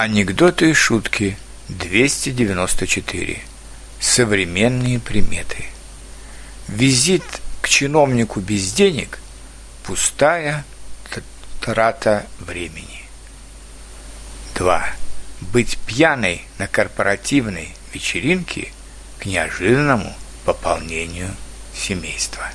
Анекдоты и шутки 294. Современные приметы. Визит к чиновнику без денег – пустая трата времени. 2. Быть пьяной на корпоративной вечеринке к неожиданному пополнению семейства.